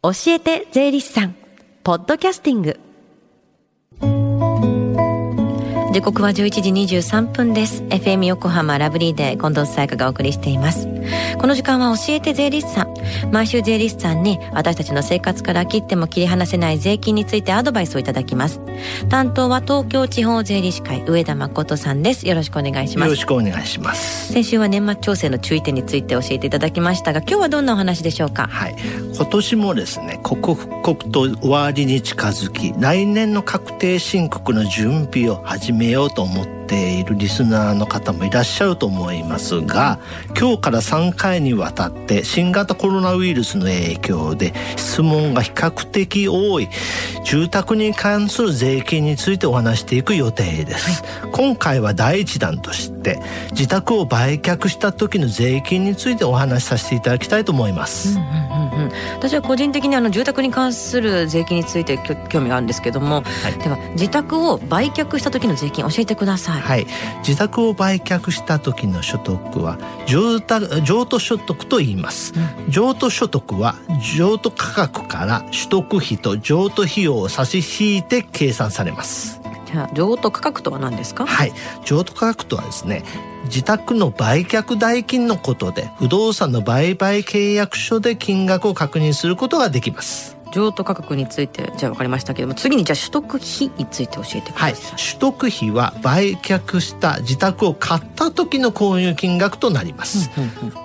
教えて税理士さん。ポッドキャスティング。時刻は11時23分です。FM 横浜ラブリーで近藤沙耶香がお送りしています。この時間は教えて税理士さん。毎週税理士さんに私たちの生活から切っても切り離せない税金についてアドバイスをいただきます。担当は東京地方税理士会上田誠さんです。よろしくお願いします。よろしくお願いします。先週は年末調整の注意点について教えていただきましたが今日はどんなお話でしょうか？はい。今年もですね刻々と終わりに近づき来年の確定申告の準備を始めようと思っているリスナーの方もいらっしゃると思いますが今日から3回にわたって新型コロナウイルスの影響で質問が比較的多い住宅に関する税金についてお話していく予定です、はい、今回は第一弾として自宅を売却した時の税金についてお話しさせていただきたいと思います、うんうんうん、私は個人的にあの住宅に関する税金について興味があるんですけども、はい、では自宅を売却した時の税金教えてください。はい、自宅を売却した時の所得は譲譲渡所得と言います、うん、譲渡所得は譲渡価格から取得費と譲渡費用を差し引いて計算されますじゃあ譲渡価格とは何ですか？はい。譲渡価格とはですね自宅の売却代金のことで不動産の売買契約書で金額を確認することができます。譲渡価格についてじゃあ分かりましたけども次にじゃあ取得費について教えてください、はい、取得費は売却した自宅を買った時の購入金額となります、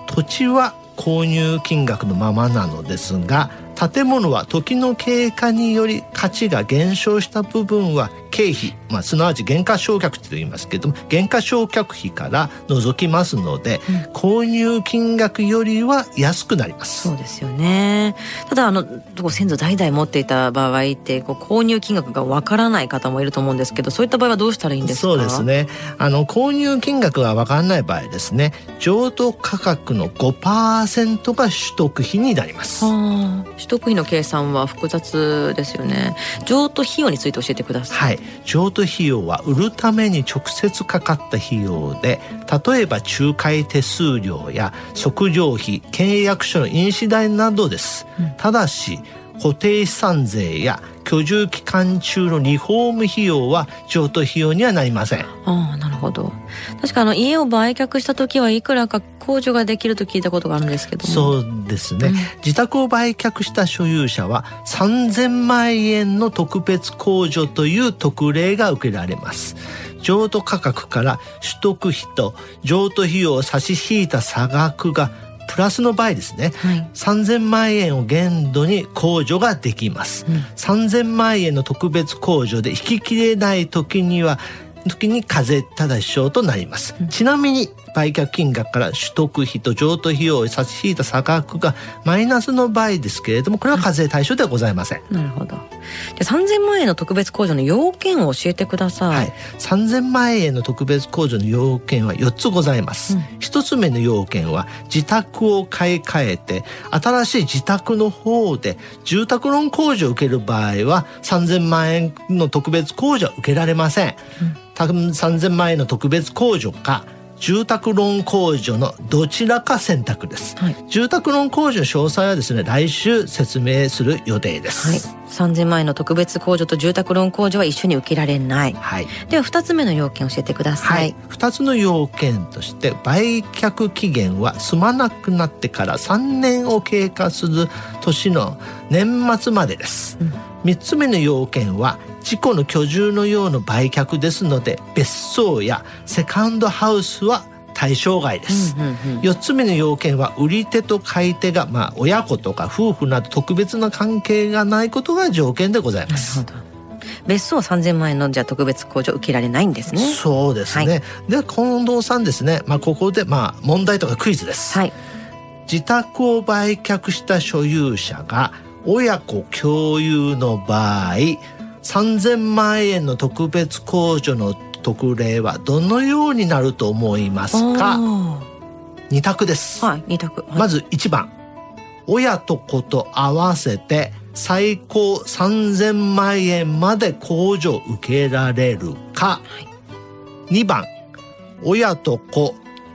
土地は購入金額のままなのですが建物は時の経過により価値が減少した部分は経費、まあ、すなわち減価償却と言いますけども減価償却費から除きますので、うん、購入金額よりは安くなります。そうですよね。ただあの先祖代々持っていた場合ってこう購入金額がわからない方もいると思うんですけどそういった場合はどうしたらいいんですか？そうですね。あの購入金額がわからない場合ですね譲渡価格の5%が取得費になります。はあ取得費の計算は複雑ですよね。譲渡費用について教えてください、はい、譲渡費用は売るために直接かかった費用で例えば仲介手数料や測量費契約書の印紙代などです、うん、ただし固定資産税や居住期間中のリフォーム費用は譲渡費用にはなりません。ああなるほど。確かあの家を売却した時はいくらか控除ができると聞いたことがあるんですけどそうですね、うん、自宅を売却した所有者は3000万円の特別控除という特例が受けられます。譲渡価格から取得費と譲渡費用を差し引いた差額がプラスの場合ですね、はい、3000万円を限度に控除ができます、うん、3000万円の特別控除で引き切れない時には時に課税ただし証となります、うん、ちなみに売却金額から取得費と譲渡費用を差し引いた差額がマイナスの場合ですけれどもこれは課税対象ではございません、なるほど。じゃあ3000万円の特別控除の要件を教えてください、はい、3000万円の特別控除の要件は4つございます、うん、1つ目の要件は自宅を買い替えて新しい自宅の方で住宅ローン控除を受ける場合は3000万円の特別控除は受けられません、うん、3000万円の特別控除か住宅ローン控除のどちらか選択です、はい、住宅ローン控除の詳細はですね来週説明する予定です、はい、3000万円の特別控除と住宅ローン控除は一緒に受けられない、はい、では2つ目の要件教えてください、はい、2つの要件として売却期限は済まなくなってから3年を経過する年の年末までです、うん。3つ目の要件は自己の居住のような売却ですので別荘やセカンドハウスは対象外です、うんうんうん、4つ目の要件は売り手と買い手が、まあ、親子とか夫婦など特別な関係がないことが条件でございます。別荘3000万円のじゃ特別控除受けられないんですね。そうですね、はい、で近藤さんですね、まあ、ここでまあ問題とかクイズです、はい、自宅を売却した所有者が親子共有の場合3000万円の特別控除の特例はどのようになると思いますか？二択です、はい、二択、はい、まず1番。親と子と合わせて最高3000万円まで控除受けられるか、はい、2番。親と子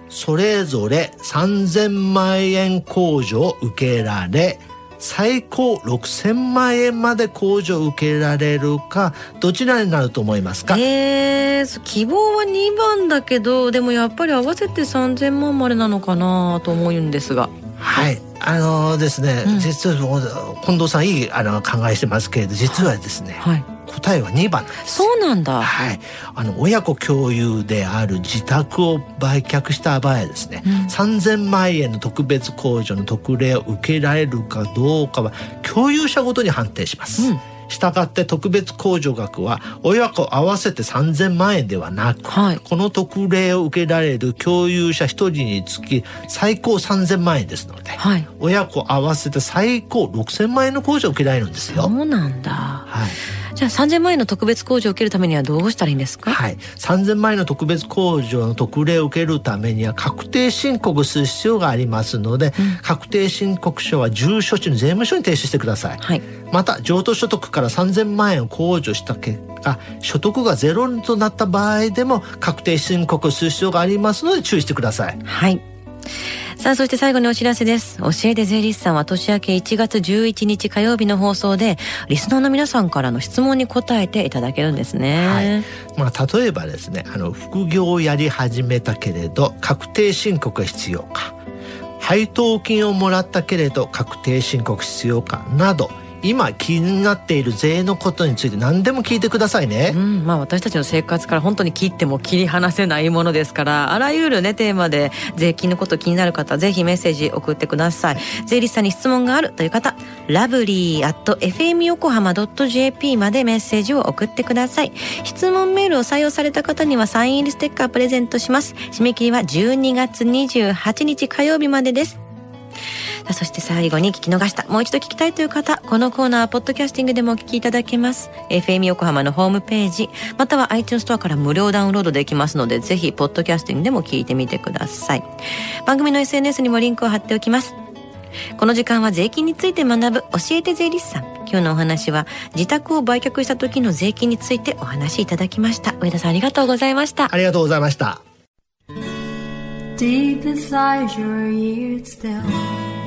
それぞれ3000万円控除を受けられ最高6000万円まで控除を受けられるかどちらになると思いますか？えー、希望は2番だけどでもやっぱり合わせて3000万までなのかなと思うんですが。はい。あのですね、うん、実は近藤さんいいあの考えしてますけれど実はですね、はい、答えは2番そうなんだ。はい。あの親子共有である自宅を売却した場合ですね、うん、3000万円の特別控除の特例を受けられるかどうかは共有者ごとに判定します、うん。したがって特別控除額は親子合わせて3000万円ではなく、はい、この特例を受けられる共有者1人につき最高3000万円ですので、はい、親子合わせて最高6000万円の控除を受けられるんですよ。そうなんだ、はいじゃあ3000万円の特別控除を受けるためにはどうしたらいいんですか？はい。3000万円の特別控除の特例を受けるためには確定申告する必要がありますので、うん、確定申告書は住所地の税務署に提出してください、はい、また譲渡所得から3000万円を控除した結果所得がゼロとなった場合でも確定申告する必要がありますので注意してください。はいさあ、そして最後にお知らせです。教えて税理士さんは年明け1月11日火曜日の放送で、リスナーの皆さんからの質問に答えていただけるんですね。はい。まあ、例えばですね、あの、副業をやり始めたけれど、確定申告が必要か。配当金をもらったけれど、確定申告必要かなど、今気になっている税のことについて何でも聞いてくださいね、うん、まあ私たちの生活から本当に切っても切り離せないものですからあらゆるねテーマで税金のこと気になる方ぜひメッセージ送ってください。税理士さんに質問があるという方ラブリー at fm 横浜 .jp までメッセージを送ってください。質問メールを採用された方にはサイン入りステッカープレゼントします。締め切りは12月28日火曜日までです。そして最後に聞き逃したもう一度聞きたいという方このコーナーはポッドキャスティングでもお聞きいただけます。FM 横浜のホームページまたは iTunes ストアから無料ダウンロードできますのでぜひポッドキャスティングでも聞いてみてください。番組の SNS にもリンクを貼っておきます。この時間は税金について学ぶ教えて税理士さん。今日のお話は自宅を売却した時の税金についてお話しいただきました。上田さんありがとうございました。ありがとうございました。Deep inside your ears still